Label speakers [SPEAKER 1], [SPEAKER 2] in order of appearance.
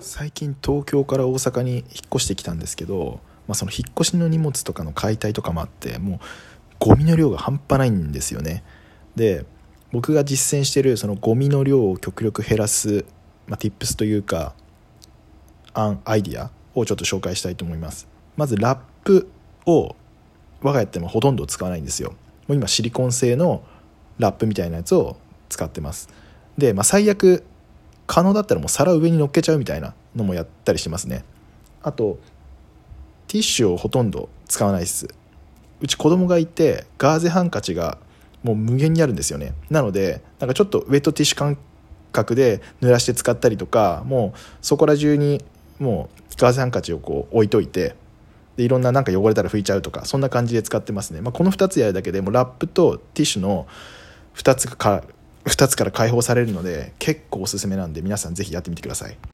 [SPEAKER 1] 最近東京から大阪に引っ越してきたんですけど、まあ、その引っ越しの荷物とかの解体とかもあってもうゴミの量が半端ないんですよね。で僕が実践してるそのゴミの量を極力減らす、まあ、tips というか案アイディアをちょっと紹介したいと思います。まずラップを我が家ってもほとんど使わないんですよ。もう今シリコン製のラップみたいなやつを使ってます。で、まあ、最悪可能だったらもう皿上に乗っけちゃうみたいなのもやったりしますね。あとティッシュをほとんど使わないです。うち子供がいてガーゼハンカチがもう無限にあるんですよね。なのでなんかちょっとウェットティッシュ感覚で濡らして使ったりとかもうそこら中にもうガーゼハンカチをこう置いといてでいろんななんか汚れたら拭いちゃうとかそんな感じで使ってますね、まあ、この2つやるだけでもラップとティッシュの2つか2つから解放されるので結構おすすめなんで皆さんぜひやってみてください。